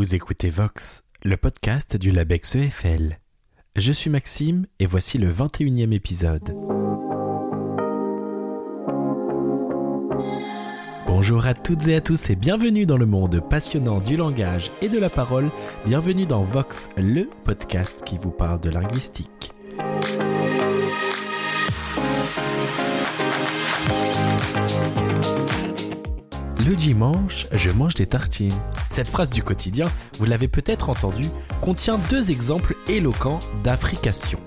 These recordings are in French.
Vous écoutez Vox, le podcast du Labex EFL. Je suis Maxime et voici le 21e épisode. Bonjour à toutes et à tous et bienvenue dans le monde passionnant du langage et de la parole. Bienvenue dans Vox, le podcast qui vous parle de linguistique. Dimanche, je mange des tartines. Cette phrase du quotidien, vous l'avez peut-être entendue, contient deux exemples éloquents d'affrication.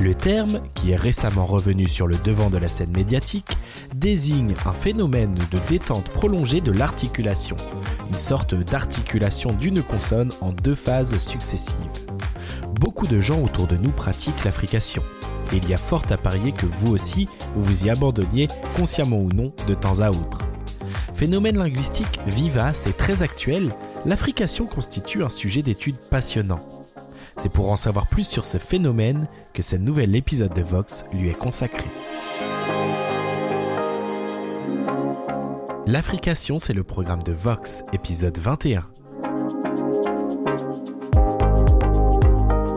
Le terme, qui est récemment revenu sur le devant de la scène médiatique, désigne un phénomène de détente prolongée de l'articulation, une sorte d'articulation d'une consonne en deux phases successives. Beaucoup de gens autour de nous pratiquent l'affrication. Et il y a fort à parier que vous aussi, vous vous y abandonniez, consciemment ou non, de temps à autre. Phénomène linguistique vivace et très actuel, l'affrication constitue un sujet d'étude passionnant. C'est pour en savoir plus sur ce phénomène que ce nouvel épisode de Vox lui est consacré. L'affrication, c'est le programme de Vox, épisode 21.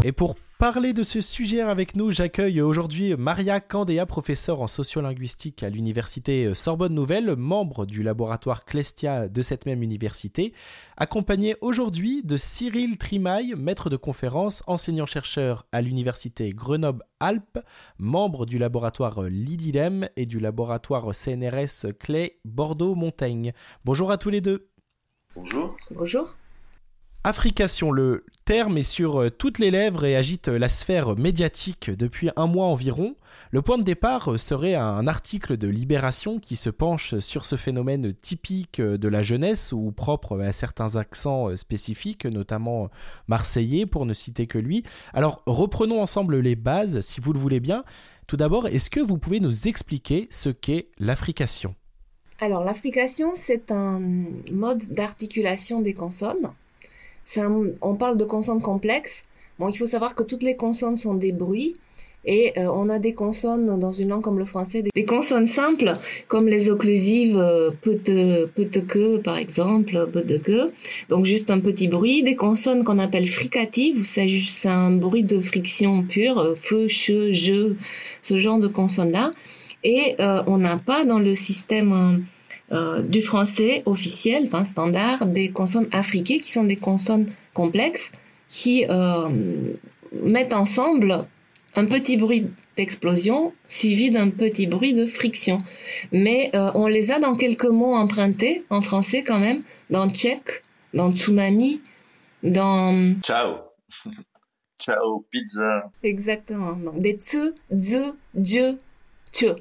Et pour parler de ce sujet avec nous, j'accueille aujourd'hui Maria Candéa, professeure en sociolinguistique à l'université Sorbonne Nouvelle, membre du laboratoire Clestia de cette même université, accompagnée aujourd'hui de Cyril Trimaille, maître de conférence, enseignant-chercheur à l'université Grenoble-Alpes, membre du laboratoire Lidilem et du laboratoire CNRS Clé Bordeaux-Montaigne. Bonjour à tous les deux. Bonjour. Bonjour. Africation, le terme est sur euh, toutes les lèvres et agite euh, la sphère médiatique depuis un mois environ. Le point de départ euh, serait un article de Libération qui se penche sur ce phénomène typique de la jeunesse ou propre à certains accents spécifiques, notamment marseillais pour ne citer que lui. Alors reprenons ensemble les bases si vous le voulez bien. Tout d'abord, est-ce que vous pouvez nous expliquer ce qu'est l'africation? Alors l'africation, c'est un mode d'articulation des consonnes on parle de consonnes complexes. Bon, il faut savoir que toutes les consonnes sont des bruits et euh, on a des consonnes dans une langue comme le français, des, consonnes simples comme les occlusives euh, peut que par exemple, peut que. Donc juste un petit bruit. Des consonnes qu'on appelle fricatives, c'est juste un bruit de friction pure, euh, feu, che, je, ce genre de consonnes là. Et on n'a pas dans le système euh, du français officiel, enfin standard, des consonnes afriquées qui sont des consonnes complexes qui euh, mettent ensemble un petit bruit d'explosion suivi d'un petit bruit de friction. Mais euh, on les a dans quelques mots empruntés en français quand même, dans tchèque, dans tsunami, dans... Ciao. Ciao, pizza. Exactement. Donc des tsu, dzu, dje, tche.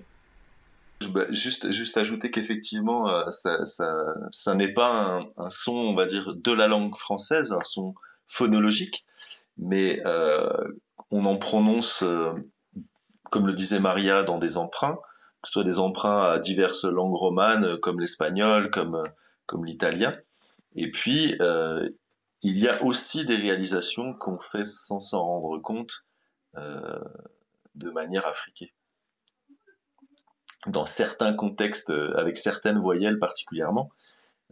Bah, juste, ajouter qu'effectivement, euh, ça n'est pas un, son, on va dire, de la langue française, un son phonologique, mais euh, on en prononce, euh, comme le disait Maria, dans des emprunts, que ce soit des emprunts à diverses langues romanes, comme l'espagnol, comme, comme l'italien. Et puis, il y a aussi des réalisations qu'on fait sans s'en rendre compte de manière africaine dans certains contextes, euh, avec certaines voyelles particulièrement,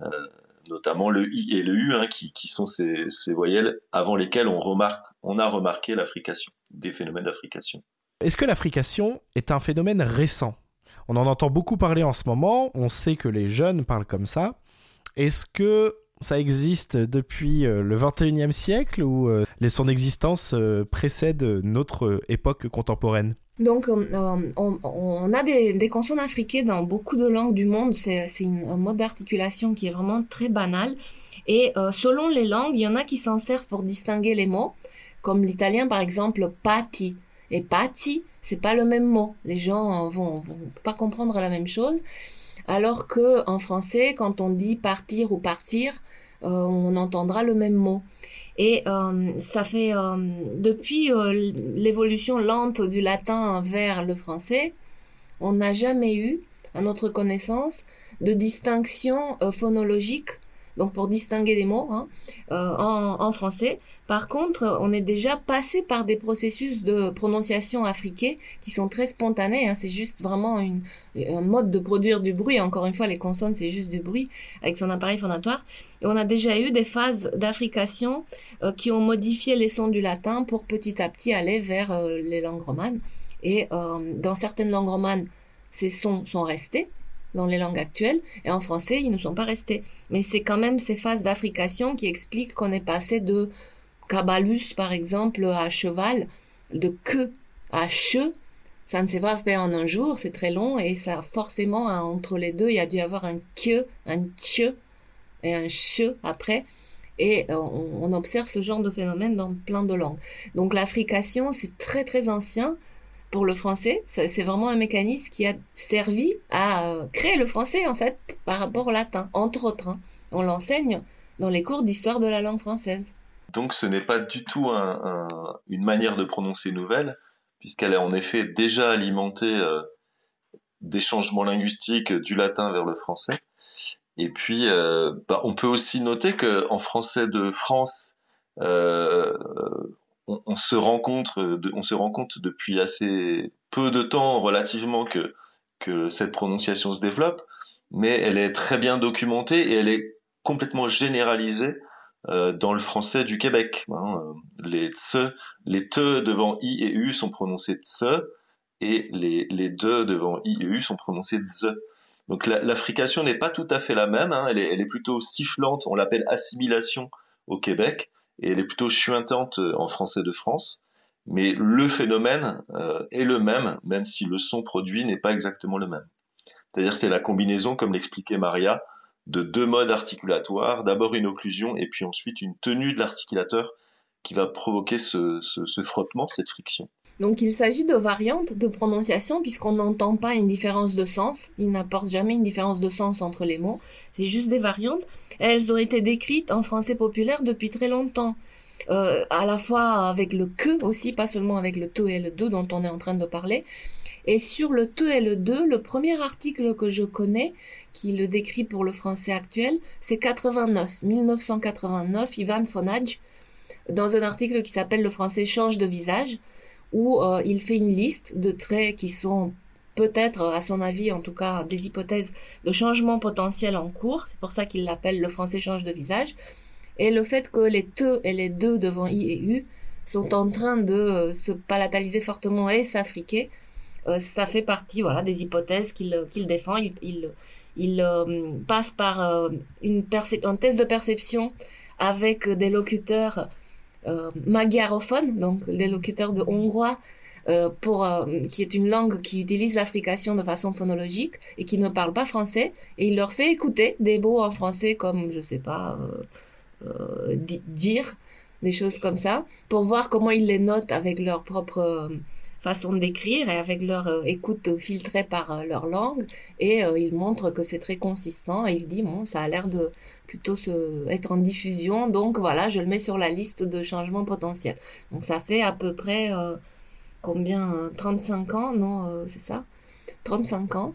euh, notamment le i et le u, hein, qui, sont ces, voyelles avant lesquelles on a remarqué l'affrication, des phénomènes d'affrication. Est-ce que l'affrication est un phénomène récent? On en entend beaucoup parler en ce moment. On sait que les jeunes parlent comme ça. Est-ce que ça existe depuis euh, le 21e siècle ou son existence précède notre époque contemporaine? Donc, euh, on, on, a des, consonnes africaines dans beaucoup de langues du monde. C'est un mode d'articulation qui est vraiment très banal. Et euh, selon les langues, il y en a qui s'en servent pour distinguer les mots, comme l'italien par exemple, pati et pati, c'est pas le même mot. Les gens vont, vont pas comprendre la même chose. Alors que en français, quand on dit partir ou partir, euh, on entendra le même mot. Et euh, ça fait euh, depuis euh, l'évolution lente du latin vers le français, on n'a jamais eu, à notre connaissance, de distinction phonologique donc pour distinguer des mots hein, euh, en, français. Par contre, on est déjà passé par des processus de prononciation africains qui sont très spontanés. Hein, c'est juste vraiment un mode de produire du bruit. Encore une fois, les consonnes, c'est juste du bruit avec son appareil phonatoire. Et on a déjà eu des phases d'africation euh, qui ont modifié les sons du latin pour petit à petit aller vers euh, les langues romanes. Et dans certaines langues romanes, ces sons sont restés dans les langues actuelles, et en français, ils ne sont pas restés. Mais c'est quand même ces phases d'affrication qui expliquent qu'on est passé de cabalus, par exemple, à cheval, de que à che. Ça ne s'est pas fait en un jour, c'est très long, et ça, forcément, hein, entre les deux, il y a dû avoir un que, un che, et un che après. Et euh, on, on observe ce genre de phénomène dans plein de langues. Donc l'affrication, c'est très très ancien pour le français. C'est vraiment un mécanisme qui a servi à euh, créer le français, en fait, par rapport au latin, entre autres. Hein. On l'enseigne dans les cours d'histoire de la langue française. Donc ce n'est pas du tout une manière de prononcer nouvelle, puisqu'elle est en effet déjà alimentée euh, des changements linguistiques du latin vers le français. Et puis, euh, bah, on peut aussi noter qu'en français de France, on, se rencontre, on se rend compte depuis assez peu de temps relativement que, cette prononciation se développe, mais elle est très bien documentée et elle est complètement généralisée euh, dans le français du Québec. Hein. Les tse, les te devant i et u sont prononcés tse et les, les de devant i et u sont prononcés tze. Donc l'affrication n'est pas tout à fait la même, hein. elle est plutôt sifflante, on l'appelle assimilation au Québec, et elle est plutôt chuintante euh, en français de France. Mais le phénomène euh, est le même, même si le son produit n'est pas exactement le même. C'est-à-dire c'est la combinaison, comme l'expliquait Maria, de deux modes articulatoires, d'abord une occlusion et puis ensuite une tenue de l'articulateur qui va provoquer ce, frottement, cette friction. Donc il s'agit de variantes de prononciation puisqu'on n'entend pas une différence de sens, il n'apporte jamais une différence de sens entre les mots, c'est juste des variantes. Elles ont été décrites en français populaire depuis très longtemps. Euh, à la fois avec le que aussi, pas seulement avec le te et le de dont on est en train de parler. Et sur le te et le de, le premier article que je connais qui le décrit pour le français actuel, c'est 89, 1989, Ivan Fonage, dans un article qui s'appelle Le français change de visage où euh, il fait une liste de traits qui sont peut-être, à son avis, en tout cas, des hypothèses de changement potentiel en cours. C'est pour ça qu'il l'appelle le français change de visage. Et le fait que les te et les de devant i et u sont en train de euh, se palataliser fortement et s'afriquer, euh, ça fait partie voilà des hypothèses qu'il qu'il défend. Il, il, passe par une un test de perception avec des locuteurs magyarophone, donc des locuteurs de hongrois, euh, pour euh, qui est une langue qui utilise l'affrication de façon phonologique et qui ne parle pas français. Et il leur fait écouter des mots en français comme je sais pas euh, dire des choses comme ça pour voir comment ils les notent avec leur propre façon d'écrire et avec leur euh, écoute filtrée par euh, leur langue. Et euh, il montre que c'est très consistant et il dit bon ça a l'air de plutôt se, être en diffusion. Donc voilà je le mets sur la liste de changements potentiels. Donc ça fait à peu près combien 35 ans non c'est ça? 35 ans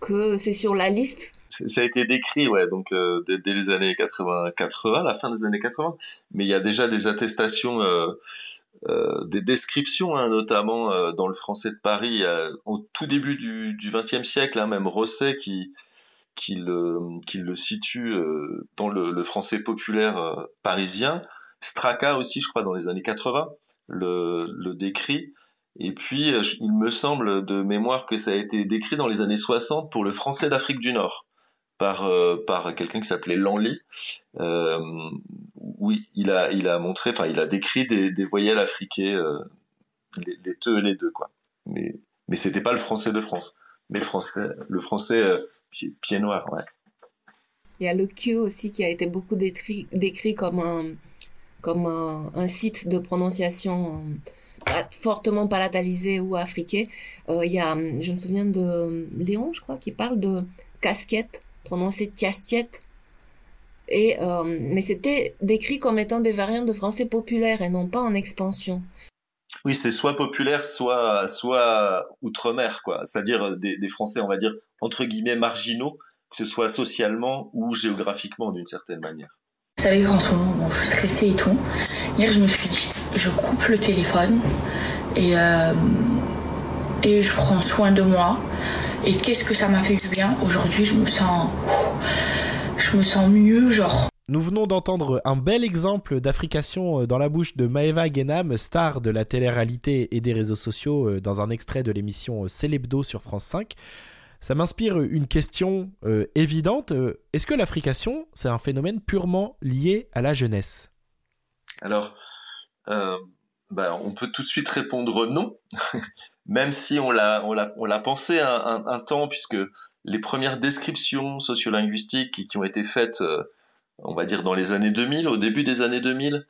que c'est sur la liste ça a été décrit, ouais, donc dès, les années 80, 80, la fin des années 80. Mais il y a déjà des attestations euh, des descriptions, hein, notamment euh, dans le français de Paris, au tout début du XXe siècle, hein, même Rosset qui, le, situe euh, dans le, français populaire parisien. Straka aussi, je crois, dans les années 80, le, le décrit. Et puis, il me semble de mémoire que ça a été décrit dans les années 60 pour le français d'Afrique du Nord par, euh, par quelqu'un qui s'appelait Lanly. Euh, oui, il a, il a montré, enfin, il a décrit des, des voyelles africaines, euh, les, les te et les deux, quoi. Mais, mais c'était pas le français de France, mais le français, le français euh, pied, noir, ouais. Il y a le Q aussi qui a été beaucoup décrit, décrit comme un, comme un site de prononciation fortement palatalisé ou africain. Euh, il y a, je me souviens de Léon, je crois, qui parle de casquette prononcé tiastiet. Et, euh, mais c'était décrit comme étant des variantes de français populaire et non pas en expansion. Oui, c'est soit populaire, soit, soit outre-mer, quoi. C'est-à-dire des, des, Français, on va dire, entre guillemets, marginaux, que ce soit socialement ou géographiquement d'une certaine manière. Vous savez qu'en ce moment, bon, je suis stressée et tout. Hier, je me suis dit, je coupe le téléphone et, euh, et je prends soin de moi. Et qu'est-ce que ça m'a fait du bien? Aujourd'hui, je me sens, je me sens mieux, genre. Nous venons d'entendre un bel exemple d'africation euh, dans la bouche de Maeva Genam, star de la télé-réalité et des réseaux sociaux, euh, dans un extrait de l'émission Célébdo sur France 5. Ça m'inspire une question euh, évidente. Est-ce que l'africation, c'est un phénomène purement lié à la jeunesse? Alors, bah, on peut tout de suite répondre non, même si on l'a, pensé un, temps, puisque les premières descriptions sociolinguistiques qui, ont été faites on va dire dans les années 2000, au début des années 2000,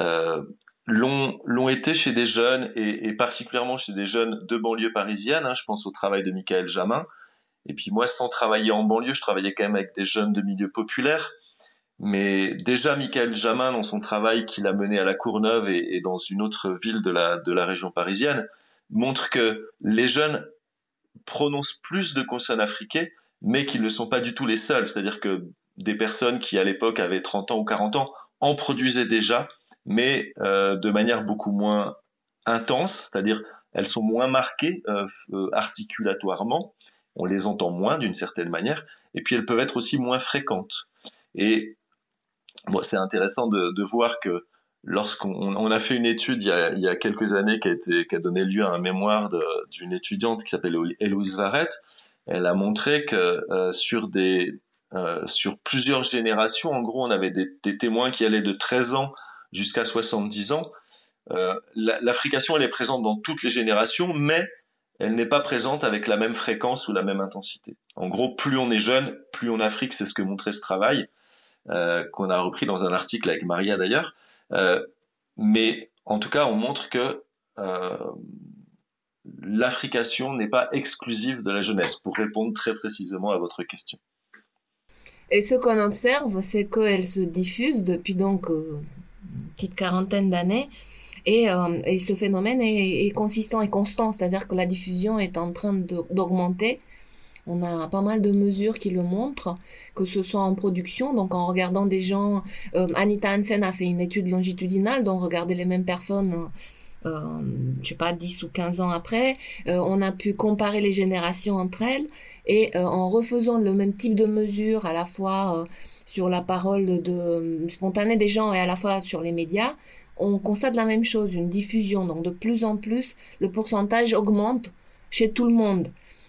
euh, l'ont été chez des jeunes et, particulièrement chez des jeunes de banlieue parisienne. Hein, je pense au travail de Michael Jamin. Et puis moi, sans travailler en banlieue, je travaillais quand même avec des jeunes de milieu populaire. Mais déjà, Michael Jamin, dans son travail qu'il a mené à la Courneuve et, dans une autre ville de la, de la région parisienne, montre que les jeunes prononcent plus de consonnes africaines, mais qu'ils ne sont pas du tout les seuls. C'est-à-dire que des personnes qui à l'époque avaient 30 ans ou 40 ans en produisaient déjà, mais euh, de manière beaucoup moins intense, c'est-à-dire elles sont moins marquées euh, euh, articulatoirement, on les entend moins d'une certaine manière, et puis elles peuvent être aussi moins fréquentes. Et bon, c'est intéressant de, de, voir que lorsqu'on on a fait une étude il y a, il y a quelques années qui a, été, qui a donné lieu à un mémoire d'une étudiante qui s'appelle Héloïse Varette, elle a montré que euh, sur des euh, sur plusieurs générations. En gros, on avait des, témoins qui allaient de 13 ans jusqu'à 70 ans. Euh, L'Africation, elle est présente dans toutes les générations, mais elle n'est pas présente avec la même fréquence ou la même intensité. En gros, plus on est jeune, plus on Afrique, c'est ce que montrait ce travail, qu'on a repris dans un article avec Maria d'ailleurs. Euh, mais en tout cas, on montre que euh, l'Africation n'est pas exclusive de la jeunesse, pour répondre très précisément à votre question. Et ce qu'on observe, c'est qu'elle se diffuse depuis donc euh, une petite quarantaine d'années. Et, euh, et, ce phénomène est, est, consistant et constant, c'est-à-dire que la diffusion est en train d'augmenter. On a pas mal de mesures qui le montrent, que ce soit en production, donc en regardant des gens. Euh, Anita Hansen a fait une étude longitudinale, dont regarder les mêmes personnes euh, je sais pas, 10 ou 15 ans après, euh, on a pu comparer les générations entre elles et euh, en refaisant le même type de mesures à la fois sur la parole spontanée des gens et à la fois sur les médias, on constate la même chose, une diffusion. Donc de plus en plus, le pourcentage augmente chez tout le monde.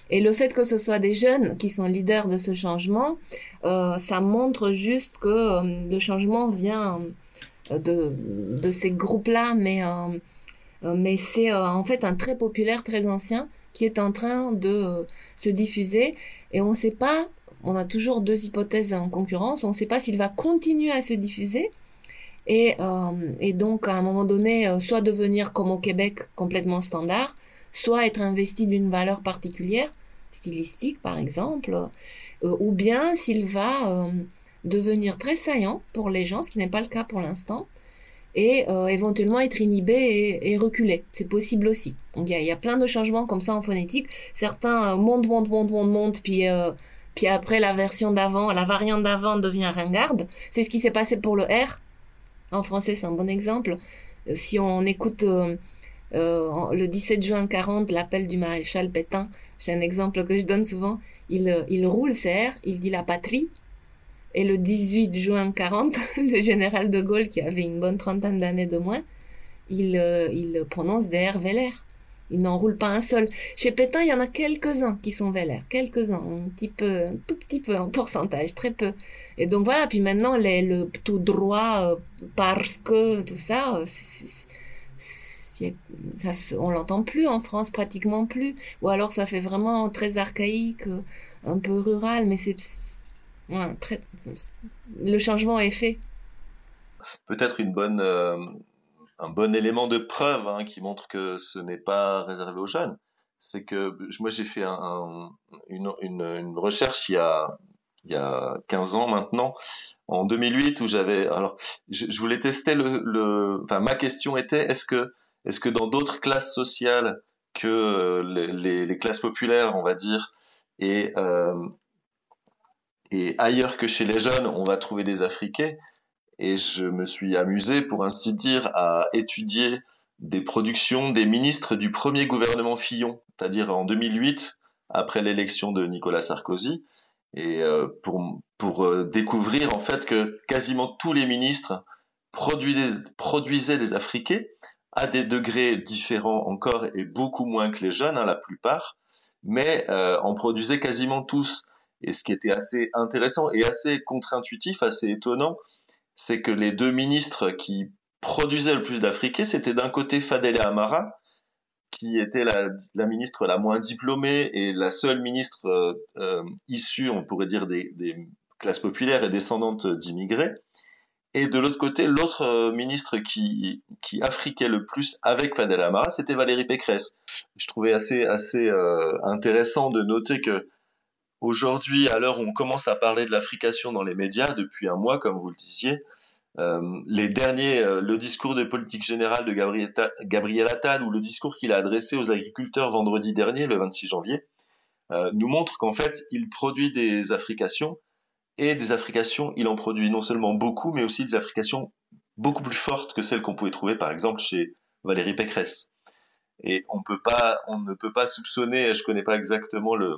Et le fait que ce soit des jeunes qui sont leaders de ce changement, euh, ça montre juste que le changement vient de, de ces groupes-là, mais euh, mais c'est euh, en fait un très populaire, très ancien, qui est en train de euh, se diffuser. Et on ne sait pas, on a toujours deux hypothèses en concurrence, on ne sait pas s'il va continuer à se diffuser. Et, et donc, à un moment donné, soit devenir comme au Québec complètement standard, soit être investi d'une valeur particulière, stylistique par exemple, ou bien s'il va devenir très saillant pour les gens, ce qui n'est pas le cas pour l'instant, et euh, éventuellement être inhibé et, reculer. C'est possible aussi. Donc il y a, plein de changements comme ça en phonétique. Certains euh, montent, montent, montent, montent, montent, puis euh, puis après la version d'avant, la variante d'avant devient ringarde. C'est ce qui s'est passé pour le R. En français, c'est un bon exemple. Euh, si on écoute euh, le 17 juin 40 l'appel du maréchal Pétain, c'est un exemple que je donne souvent. Il, il roule ses R, il dit la patrie, et le 18 juin 40, le général de Gaulle, qui avait une bonne trentaine d'années de moins, il, euh, il prononce des R vélaires. Il n'enroule pas un seul. Chez Pétain, il y en a quelques-uns qui sont vélaires. Quelques-uns, un petit peu, un tout petit peu, en pourcentage, très peu. Et donc voilà, puis maintenant, les, le tout droit, euh, parce que, tout ça, euh, on l'entend plus en France, pratiquement plus. Ou alors ça fait vraiment très archaïque, un peu rural, mais c'est. Le changement est fait. Peut-être une bonne, euh, un bon élément de preuve hein, qui montre que ce n'est pas réservé aux jeunes. C'est que moi j'ai fait un, une, recherche il y, a, il y a 15 ans maintenant, en 2008, où j'avais. Alors, je, voulais tester le enfin, ma question était est-ce que, est-ce que dans d'autres classes sociales que euh, les, classes populaires, on va dire, et euh, Et ailleurs que chez les jeunes, on va trouver des Africains? Et je me suis amusé, pour ainsi dire, à étudier des productions des ministres du premier gouvernement Fillon, c'est-à-dire en 2008, après l'élection de Nicolas Sarkozy, et euh, pour, pour découvrir en fait que quasiment tous les ministres produisaient, produisaient des Africains à des degrés différents encore et beaucoup moins que les jeunes, hein, la plupart, mais euh, en produisaient quasiment tous. Et ce qui était assez intéressant et assez contre-intuitif, assez étonnant, c'est que les deux ministres qui produisaient le plus d'Africains, c'était d'un côté Fadele Amara, qui était la, la, ministre la moins diplômée et la seule ministre euh, euh, issue, on pourrait dire, des, des, classes populaires et descendantes d'immigrés. Et de l'autre côté, l'autre euh, ministre qui, qui afriquait le plus avec Fadel Amara, c'était Valérie Pécresse. Je trouvais assez, assez euh, intéressant de noter que aujourd'hui, à l'heure où on commence à parler de l'africation dans les médias, depuis un mois, comme vous le disiez, euh, les derniers, euh, le discours de politique générale de Gabriel, Gabriel Attal ou le discours qu'il a adressé aux agriculteurs vendredi dernier, le 26 janvier, euh, nous montre qu'en fait, il produit des affrications et des affrications, il en produit non seulement beaucoup, mais aussi des affrications beaucoup plus fortes que celles qu'on pouvait trouver, par exemple, chez Valérie Pécresse. Et on ne peut pas soupçonner, je connais pas exactement le,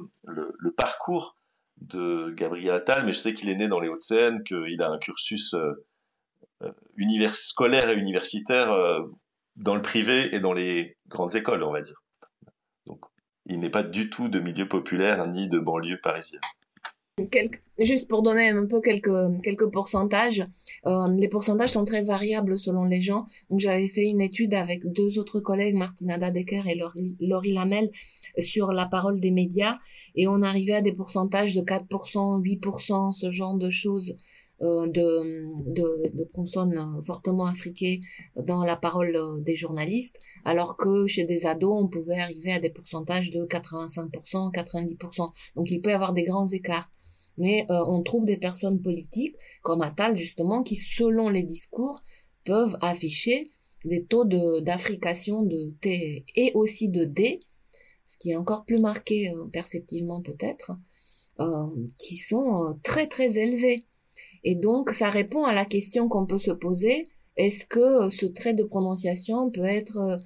parcours de Gabriel Attal, mais je sais qu'il est né dans les Hauts-de-Seine, qu'il a un cursus euh, euh, scolaire et universitaire euh, dans le privé et dans les grandes écoles, on va dire. Donc, il n'est pas du tout de milieu populaire ni de banlieue parisienne. Juste pour donner un peu quelques quelques pourcentages, euh, les pourcentages sont très variables selon les gens. Donc j'avais fait une étude avec deux autres collègues, Martina Dadeker et Laurie Lamel, sur la parole des médias, et on arrivait à des pourcentages de 4%, 8%, ce genre de choses euh, de, de, de, consonnes fortement afriquées dans la parole euh, des journalistes, alors que chez des ados, on pouvait arriver à des pourcentages de 85%, 90%. Donc il peut y avoir des grands écarts. Mais euh, on trouve des personnes politiques, comme Attal justement, qui selon les discours peuvent afficher des taux d'africation de, T et aussi de D, ce qui est encore plus marqué perceptivement peut-être, euh, qui sont très très élevés. Et donc, ça répond à la question qu'on peut se poser. Est-ce que euh, ce trait de prononciation peut être euh,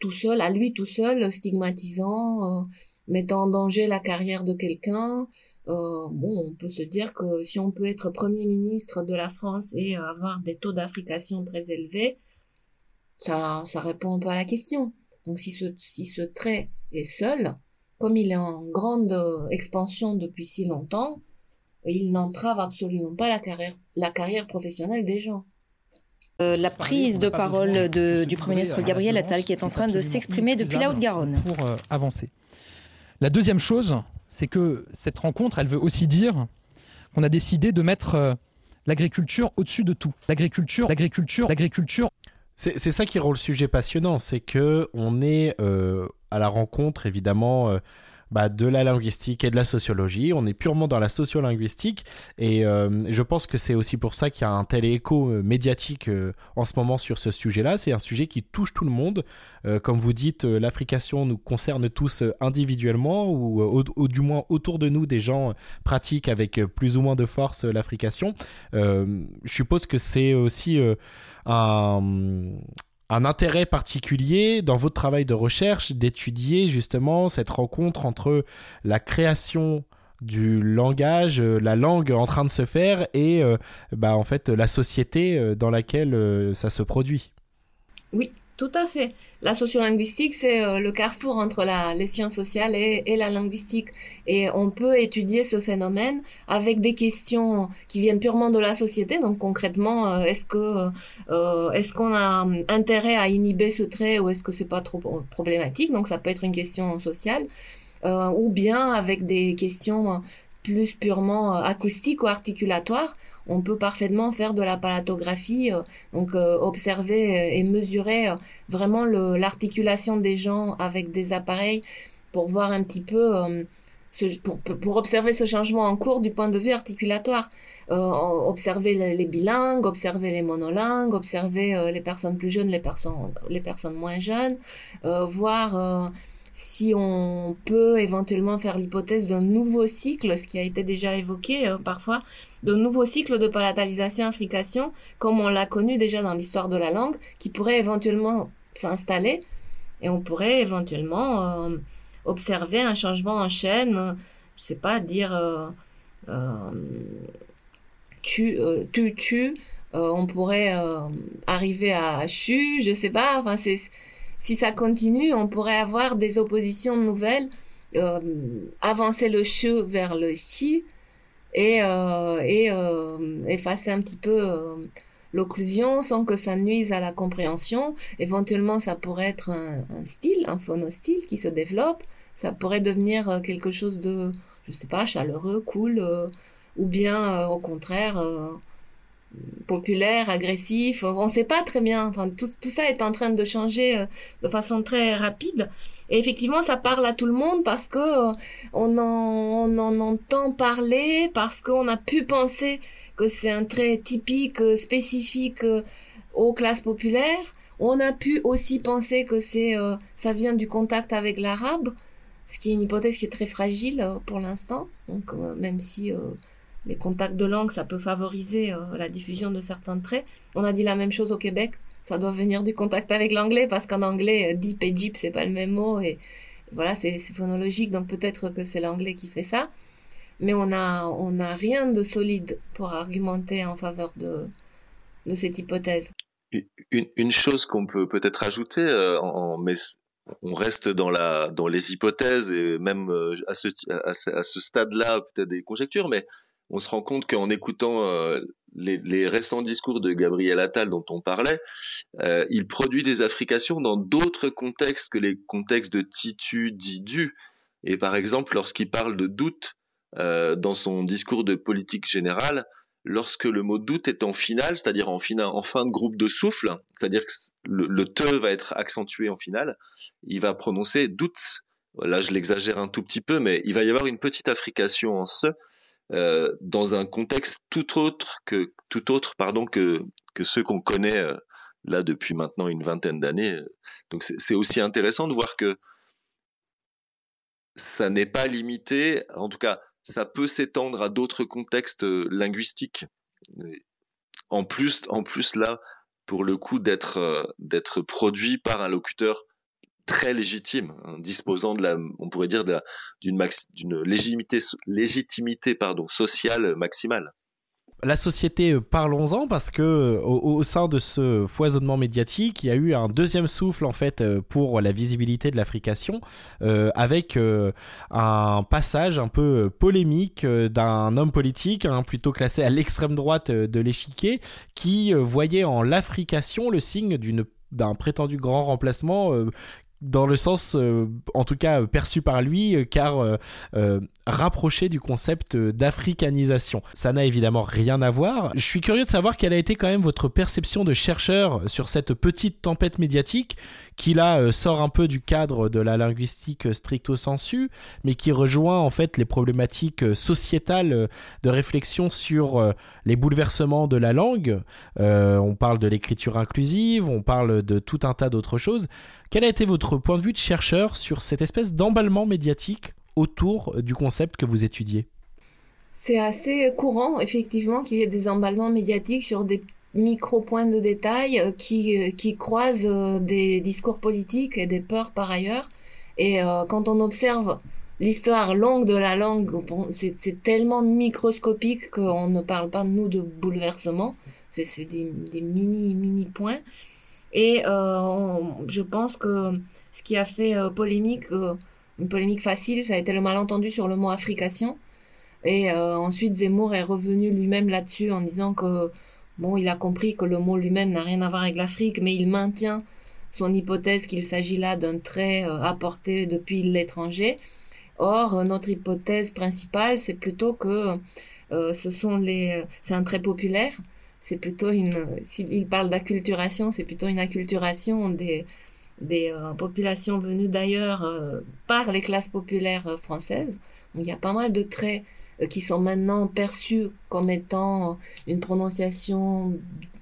tout seul, à lui tout seul, stigmatisant, euh, mettant en danger la carrière de quelqu'un Bon, on peut se dire que si on peut être Premier ministre de la France et avoir des taux d'affrication très élevés, ça, ça répond un peu à la question. Donc si ce, si ce trait est seul, comme il est en grande expansion depuis si longtemps, il n'entrave absolument pas la carrière, la carrière professionnelle des gens. Euh, la prise de parole de, du Premier ministre Gabriel Attal qui est en train de s'exprimer depuis la Haute-Garonne. Pour euh, avancer. La deuxième chose, c'est que cette rencontre, elle veut aussi dire qu'on a décidé de mettre euh, l'agriculture au-dessus de tout. L'agriculture, l'agriculture, l'agriculture. C'est ça qui rend le sujet passionnant, c'est que on est à la rencontre évidemment bah, de la linguistique et de la sociologie. On est purement dans la sociolinguistique et euh, je pense que c'est aussi pour ça qu'il y a un tel écho euh, médiatique euh, en ce moment sur ce sujet-là. C'est un sujet qui touche tout le monde. comme vous dites, l'africation nous concerne tous individuellement ou, ou, du moins autour de nous des gens pratiquent avec plus ou moins de force l'africation. je suppose que c'est aussi un un intérêt particulier dans votre travail de recherche d'étudier justement cette rencontre entre la création du langage, euh, la langue en train de se faire et euh, bah, en fait la société euh, dans laquelle ça se produit. Oui, tout à fait. La sociolinguistique, c'est euh, le carrefour entre la, les sciences sociales et, et, la linguistique. Et on peut étudier ce phénomène avec des questions qui viennent purement de la société. Donc concrètement, euh, est-ce que euh, est-ce qu'on a intérêt à inhiber ce trait ou est-ce que c'est pas trop problématique? Donc ça peut être une question sociale. ou bien avec des questions plus purement acoustiques ou articulatoires on peut parfaitement faire de la palatographie, euh, donc euh, observer et mesurer euh, vraiment l'articulation des gens avec des appareils pour voir un petit peu pour, pour observer ce changement en cours du point de vue articulatoire, observer les, bilingues, observer les monolingues, observer les personnes plus jeunes, les personnes les personnes moins jeunes, voir si on peut éventuellement faire l'hypothèse d'un nouveau cycle, ce qui a été déjà évoqué euh, parfois, d'un nouveau cycle de palatalisation-africation, comme on l'a connu déjà dans l'histoire de la langue, qui pourrait éventuellement s'installer, et on pourrait éventuellement euh, observer un changement en chaîne, je sais pas, dire euh, tu, tu, tu, on pourrait arriver à chu, je sais pas, enfin c'est si ça continue, on pourrait avoir des oppositions nouvelles, euh, avancer le che vers le chi et, euh, et euh, effacer un petit peu euh, l'occlusion sans que ça nuise à la compréhension. Éventuellement, ça pourrait être un, un style, un phonostyle qui se développe. Ça pourrait devenir euh, quelque chose de, je sais pas, chaleureux, cool, ou bien au contraire populaire, agressif, on ne sait pas très bien. Enfin, tout, tout, ça est en train de changer euh, de façon très rapide. Et effectivement, ça parle à tout le monde parce que euh, on, en, on en entend parler, parce qu'on a pu penser que c'est un trait typique, euh, spécifique aux classes populaires. On a pu aussi penser que c'est ça vient du contact avec l'arabe, ce qui est une hypothèse qui est très fragile pour l'instant. Donc même si les contacts de langue, ça peut favoriser euh, la diffusion de certains traits. On a dit la même chose au Québec. Ça doit venir du contact avec l'anglais parce qu'en anglais, euh, deep et jeep, c'est pas le même mot et voilà, c'est phonologique. Donc peut-être que c'est l'anglais qui fait ça. Mais on a, on a rien de solide pour argumenter en faveur de, de cette hypothèse. Une, une chose qu'on peut peut-être ajouter, euh, mais on reste dans la dans les hypothèses et même à ce, à ce stade-là peut-être des conjectures, mais on se rend compte qu'en écoutant euh, les, les, restants discours de Gabriel Attal dont on parlait, euh, il produit des affrications dans d'autres contextes que les contextes de Titu, Didu. Et par exemple, lorsqu'il parle de doute euh, dans son discours de politique générale, lorsque le mot doute est en finale, c'est-à-dire en, en fin de groupe de souffle, c'est-à-dire que le, le, te va être accentué en finale, il va prononcer doute. Là, je l'exagère un tout petit peu, mais il va y avoir une petite affrication en ce euh, dans un contexte tout autre que tout autre pardon que que ceux qu'on connaît euh, là depuis maintenant une vingtaine d'années. Donc c'est aussi intéressant de voir que ça n'est pas limité, en tout cas, ça peut s'étendre à d'autres contextes euh, linguistiques. En plus, en plus là, pour le coup d'être d'être produit par un locuteur très légitime, disposant de la, on pourrait dire d'une d'une légitimité, légitimité pardon, sociale maximale. La société, euh, parlons-en, parce que euh, au, sein de ce foisonnement médiatique, il y a eu un deuxième souffle en fait euh, pour la visibilité de l'Africation, avec un passage un peu polémique d'un homme politique, hein, plutôt classé à l'extrême droite de l'échiquier, qui voyait en l'Africation le signe d'une d'un prétendu grand remplacement dans le sens, euh, en tout cas perçu par lui, euh, car euh, rapproché du concept d'africanisation. Ça n'a évidemment rien à voir. Je suis curieux de savoir quelle a été quand même votre perception de chercheur sur cette petite tempête médiatique qui là sort un peu du cadre de la linguistique stricto sensu, mais qui rejoint en fait les problématiques sociétales de réflexion sur les bouleversements de la langue. on parle de l'écriture inclusive, on parle de tout un tas d'autres choses. Quel a été votre point de vue de chercheur sur cette espèce d'emballement médiatique? Autour du concept que vous étudiez C'est assez courant, effectivement, qu'il y ait des emballements médiatiques sur des micro-points de détail euh, qui, euh, qui croisent euh, des discours politiques et des peurs par ailleurs. Et quand on observe l'histoire longue de la langue, c'est tellement microscopique qu'on ne parle pas, nous, de bouleversement. C'est des, mini, mini points. Et je pense que ce qui a fait polémique, une polémique facile, ça a été le malentendu sur le mot africation. Et euh, ensuite, Zemmour est revenu lui-même là-dessus en disant que bon, il a compris que le mot lui-même n'a rien à voir avec l'Afrique, mais il maintient son hypothèse qu'il s'agit là d'un trait apporté depuis l'étranger. Or, notre hypothèse principale, c'est plutôt que ce sont les, c'est un trait populaire c'est plutôt une, s'il parle d'acculturation, c'est plutôt une acculturation des, des euh, populations venues d'ailleurs euh, par les classes populaires euh, françaises. il y a pas mal de traits qui sont maintenant perçus comme étant une prononciation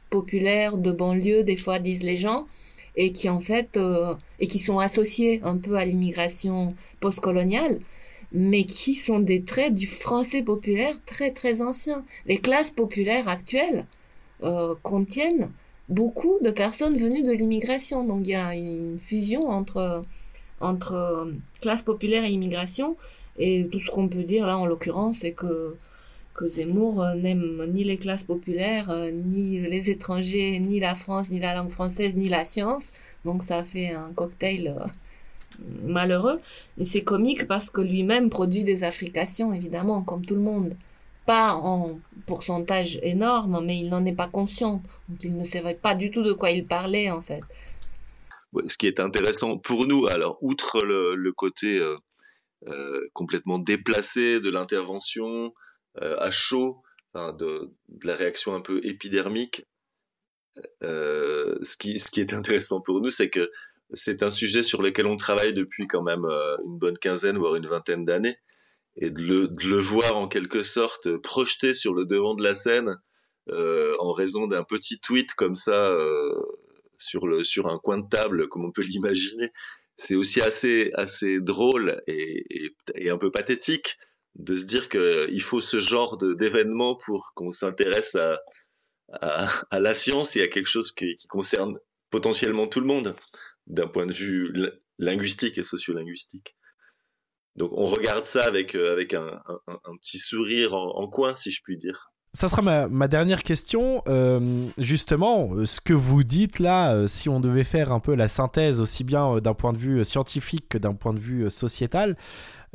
populaire de banlieue, des fois disent les gens. et qui en fait et qui sont associés un peu à l'immigration postcoloniale mais qui sont des traits du français populaire très très ancien. Les classes populaires actuelles contiennent beaucoup de personnes venues de l'immigration. Donc il y a une fusion entre entre euh, classe populaire et immigration. Et tout ce qu'on peut dire là en l'occurrence, c'est que que Zemmour euh, n'aime ni les classes populaires, ni les étrangers, ni la France, ni la langue française, ni la science. Donc ça fait un cocktail malheureux. Et c'est comique parce que lui-même produit des affrications, évidemment, comme tout le monde. Pas en pourcentage énorme, mais il n'en est pas conscient. Donc il ne savait pas du tout de quoi il parlait, en fait. Ce qui est intéressant pour nous, alors, outre le, côté euh, euh, complètement déplacé de l'intervention euh, à chaud, de, la réaction un peu épidermique, ce, qui, est intéressant pour nous, c'est que c'est un sujet sur lequel on travaille depuis quand même une bonne quinzaine, voire une vingtaine d'années. Et de le, voir en quelque sorte projeté sur le devant de la scène euh, en raison d'un petit tweet comme ça euh, sur, le, sur un coin de table, comme on peut l'imaginer, c'est aussi assez, assez drôle et, un peu pathétique de se dire qu'il faut ce genre d'événement pour qu'on s'intéresse à, à, la science et à quelque chose qui concerne potentiellement tout le monde d'un point de vue linguistique et sociolinguistique. Donc on regarde ça avec, euh, avec un, petit sourire en, coin, si je puis dire. Ça sera ma, dernière question. Euh, justement, euh, ce que vous dites là, si on devait faire un peu la synthèse aussi bien d'un point de vue scientifique que d'un point de vue sociétal,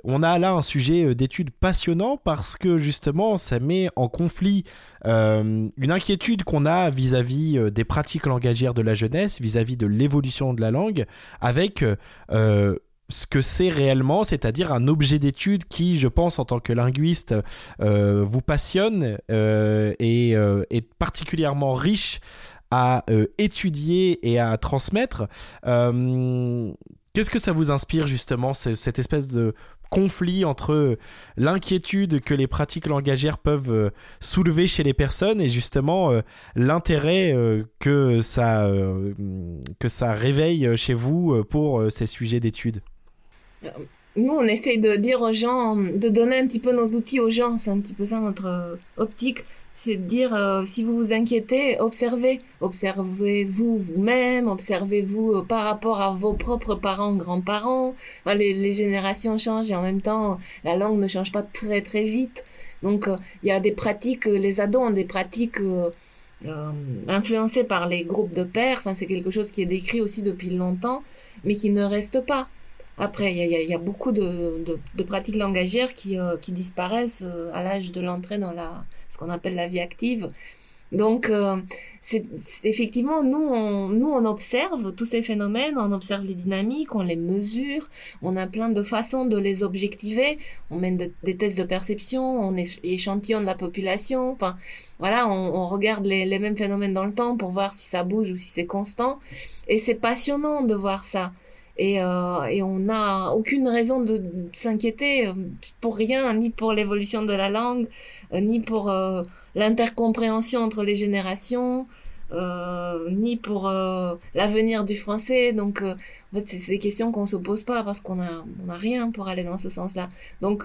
on a là un sujet d'étude passionnant parce que justement ça met en conflit une inquiétude qu'on a vis-à-vis des pratiques langagières de la jeunesse, vis-à-vis de l'évolution de la langue, avec ce que c'est réellement, c'est-à-dire un objet d'étude qui, je pense, en tant que linguiste, vous passionne et est particulièrement riche à étudier et à transmettre. Qu'est-ce que ça vous inspire justement, cette espèce de conflit entre l'inquiétude que les pratiques langagières peuvent euh, soulever chez les personnes et justement euh, l'intérêt euh, que ça que ça réveille chez vous pour ces sujets d'études nous, on essaye de dire aux gens, de donner un petit peu nos outils aux gens. C'est un petit peu ça notre optique. C'est de dire, euh, si vous vous inquiétez, observez. Observez-vous vous-même, observez-vous euh, par rapport à vos propres parents, grands-parents. les, les, générations changent et en même temps, la langue ne change pas très très vite. Donc, euh, il y a des pratiques, les ados ont des pratiques influencées par les groupes de pères. Enfin, c'est quelque chose qui est décrit aussi depuis longtemps, mais qui ne reste pas. Après, il y a, beaucoup de, pratiques langagières qui, euh, disparaissent euh, à l'âge de l'entrée dans la, ce qu'on appelle la vie active. Donc, euh, c'est effectivement, nous on, nous, on observe tous ces phénomènes, on observe les dynamiques, on les mesure, on a plein de façons de les objectiver, on mène des tests de perception, on échantillonne la population, enfin, voilà, on, regarde les mêmes phénomènes dans le temps pour voir si ça bouge ou si c'est constant. Et c'est passionnant de voir ça et, euh, et on n'a aucune raison de s'inquiéter euh, pour rien, ni pour l'évolution de la langue, euh, ni pour euh, l'intercompréhension entre les générations, ni pour l'avenir du français. Donc, en fait, c'est des questions qu'on se pose pas parce qu'on a, on a rien pour aller dans ce sens-là. Donc,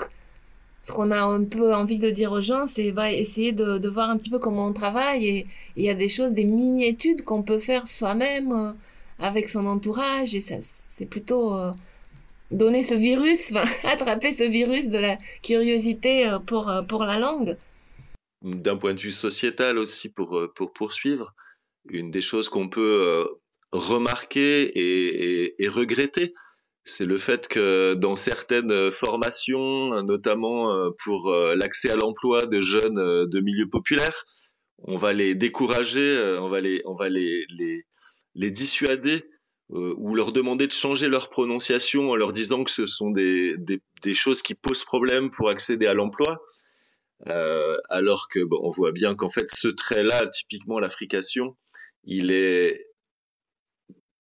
ce qu'on a un peu envie de dire aux gens, c'est va essayer de, de, voir un petit peu comment on travaille et il y a des choses, des mini-études qu'on peut faire soi-même avec son entourage et ça c'est plutôt euh, donner ce virus, attraper ce virus de la curiosité euh, pour euh, pour la langue. D'un point de vue sociétal aussi pour pour poursuivre, une des choses qu'on peut remarquer et, et, regretter, c'est le fait que dans certaines formations, notamment pour l'accès à l'emploi de jeunes de milieux populaires, on va les décourager, on va les, on va les, les dissuader euh, ou leur demander de changer leur prononciation en leur disant que ce sont des, des, choses qui posent problème pour accéder à l'emploi. Euh, alors que bon, on voit bien qu'en fait ce trait-là, typiquement l'affrication, il est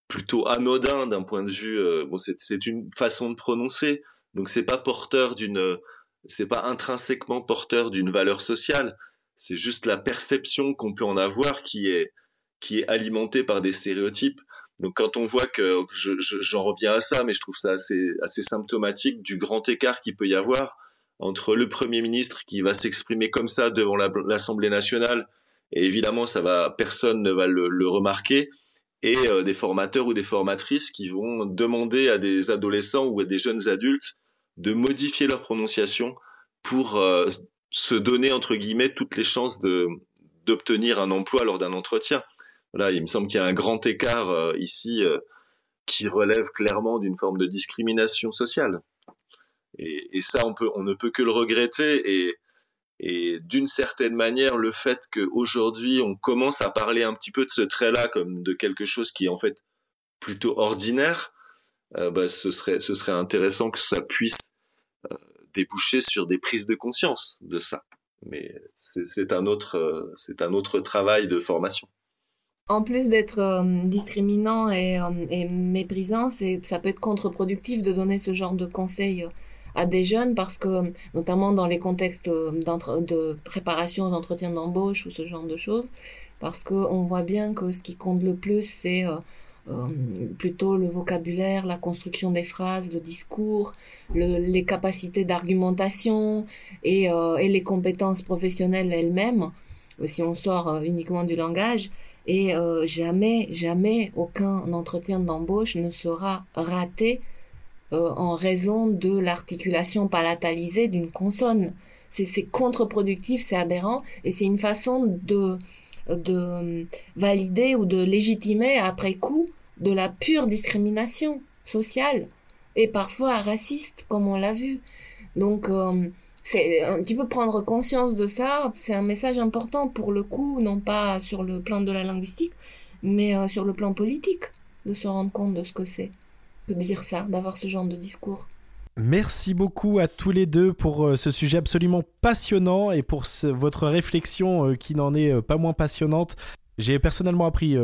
plutôt anodin d'un point de vue. Euh, bon, c'est une façon de prononcer, donc c'est pas porteur d'une, c'est pas intrinsèquement porteur d'une valeur sociale. C'est juste la perception qu'on peut en avoir qui est qui est alimenté par des stéréotypes. Donc quand on voit que j'en reviens à ça, mais je trouve ça assez, symptomatique du grand écart qu'il peut y avoir entre le Premier ministre qui va s'exprimer comme ça devant l'Assemblée nationale, et évidemment ça va, personne ne va le, remarquer, et euh, des formateurs ou des formatrices qui vont demander à des adolescents ou à des jeunes adultes de modifier leur prononciation pour euh, se donner entre guillemets toutes les chances d'obtenir un emploi lors d'un entretien. Il me semble qu'il y a un grand écart euh, ici qui relève clairement d'une forme de discrimination sociale. Et, ça, on, ne peut que le regretter. Et, d'une certaine manière, le fait qu'aujourd'hui, on commence à parler un petit peu de ce trait-là comme de quelque chose qui est en fait plutôt ordinaire, euh, bah, ce, serait, intéressant que ça puisse euh, déboucher sur des prises de conscience de ça. Mais euh, c'est un autre travail de formation. En plus d'être euh, discriminant et, et méprisant, ça peut être contre-productif de donner ce genre de conseils à des jeunes parce que, notamment dans les contextes euh, de préparation d'entretien d'embauche ou ce genre de choses, parce qu'on voit bien que ce qui compte le plus, c'est euh, euh, plutôt le vocabulaire, la construction des phrases, le discours, le, les capacités d'argumentation et, et les compétences professionnelles elles-mêmes, si on sort uniquement du langage. Et jamais, jamais aucun entretien d'embauche ne sera raté euh, en raison de l'articulation palatalisée d'une consonne. C'est contre-productif, c'est aberrant, et c'est une façon de, de valider ou de légitimer après coup de la pure discrimination sociale et parfois raciste, comme on l'a vu. Donc, euh, c'est un petit peu prendre conscience de ça, c'est un message important pour le coup, non pas sur le plan de la linguistique, mais euh, sur le plan politique, de se rendre compte de ce que c'est de dire ça, d'avoir ce genre de discours. Merci beaucoup à tous les deux pour euh, ce sujet absolument passionnant et pour votre réflexion euh, qui n'en est euh, pas moins passionnante. J'ai personnellement appris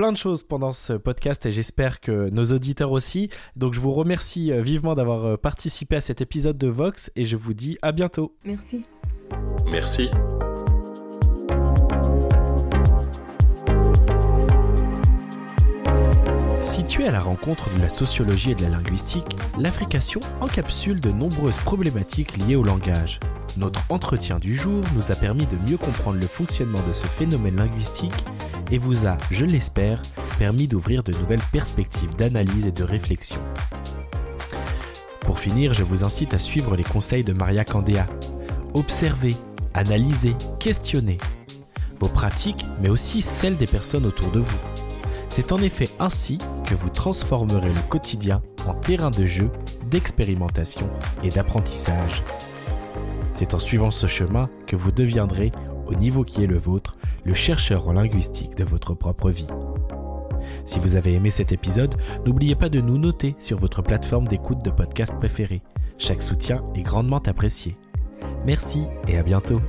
plein de choses pendant ce podcast et j'espère que nos auditeurs aussi. Donc je vous remercie vivement d'avoir participé à cet épisode de Vox et je vous dis à bientôt. Merci. Merci. Située à la rencontre de la sociologie et de la linguistique, l'Africation encapsule de nombreuses problématiques liées au langage. Notre entretien du jour nous a permis de mieux comprendre le fonctionnement de ce phénomène linguistique et vous a, je l'espère, permis d'ouvrir de nouvelles perspectives d'analyse et de réflexion. Pour finir, je vous incite à suivre les conseils de Maria Candéa. Observez, analysez, questionnez vos pratiques, mais aussi celles des personnes autour de vous. C'est en effet ainsi que vous transformerez le quotidien en terrain de jeu, d'expérimentation et d'apprentissage. C'est en suivant ce chemin que vous deviendrez, au niveau qui est le vôtre, le chercheur en linguistique de votre propre vie. Si vous avez aimé cet épisode, n'oubliez pas de nous noter sur votre plateforme d'écoute de podcast préférée. Chaque soutien est grandement apprécié. Merci et à bientôt.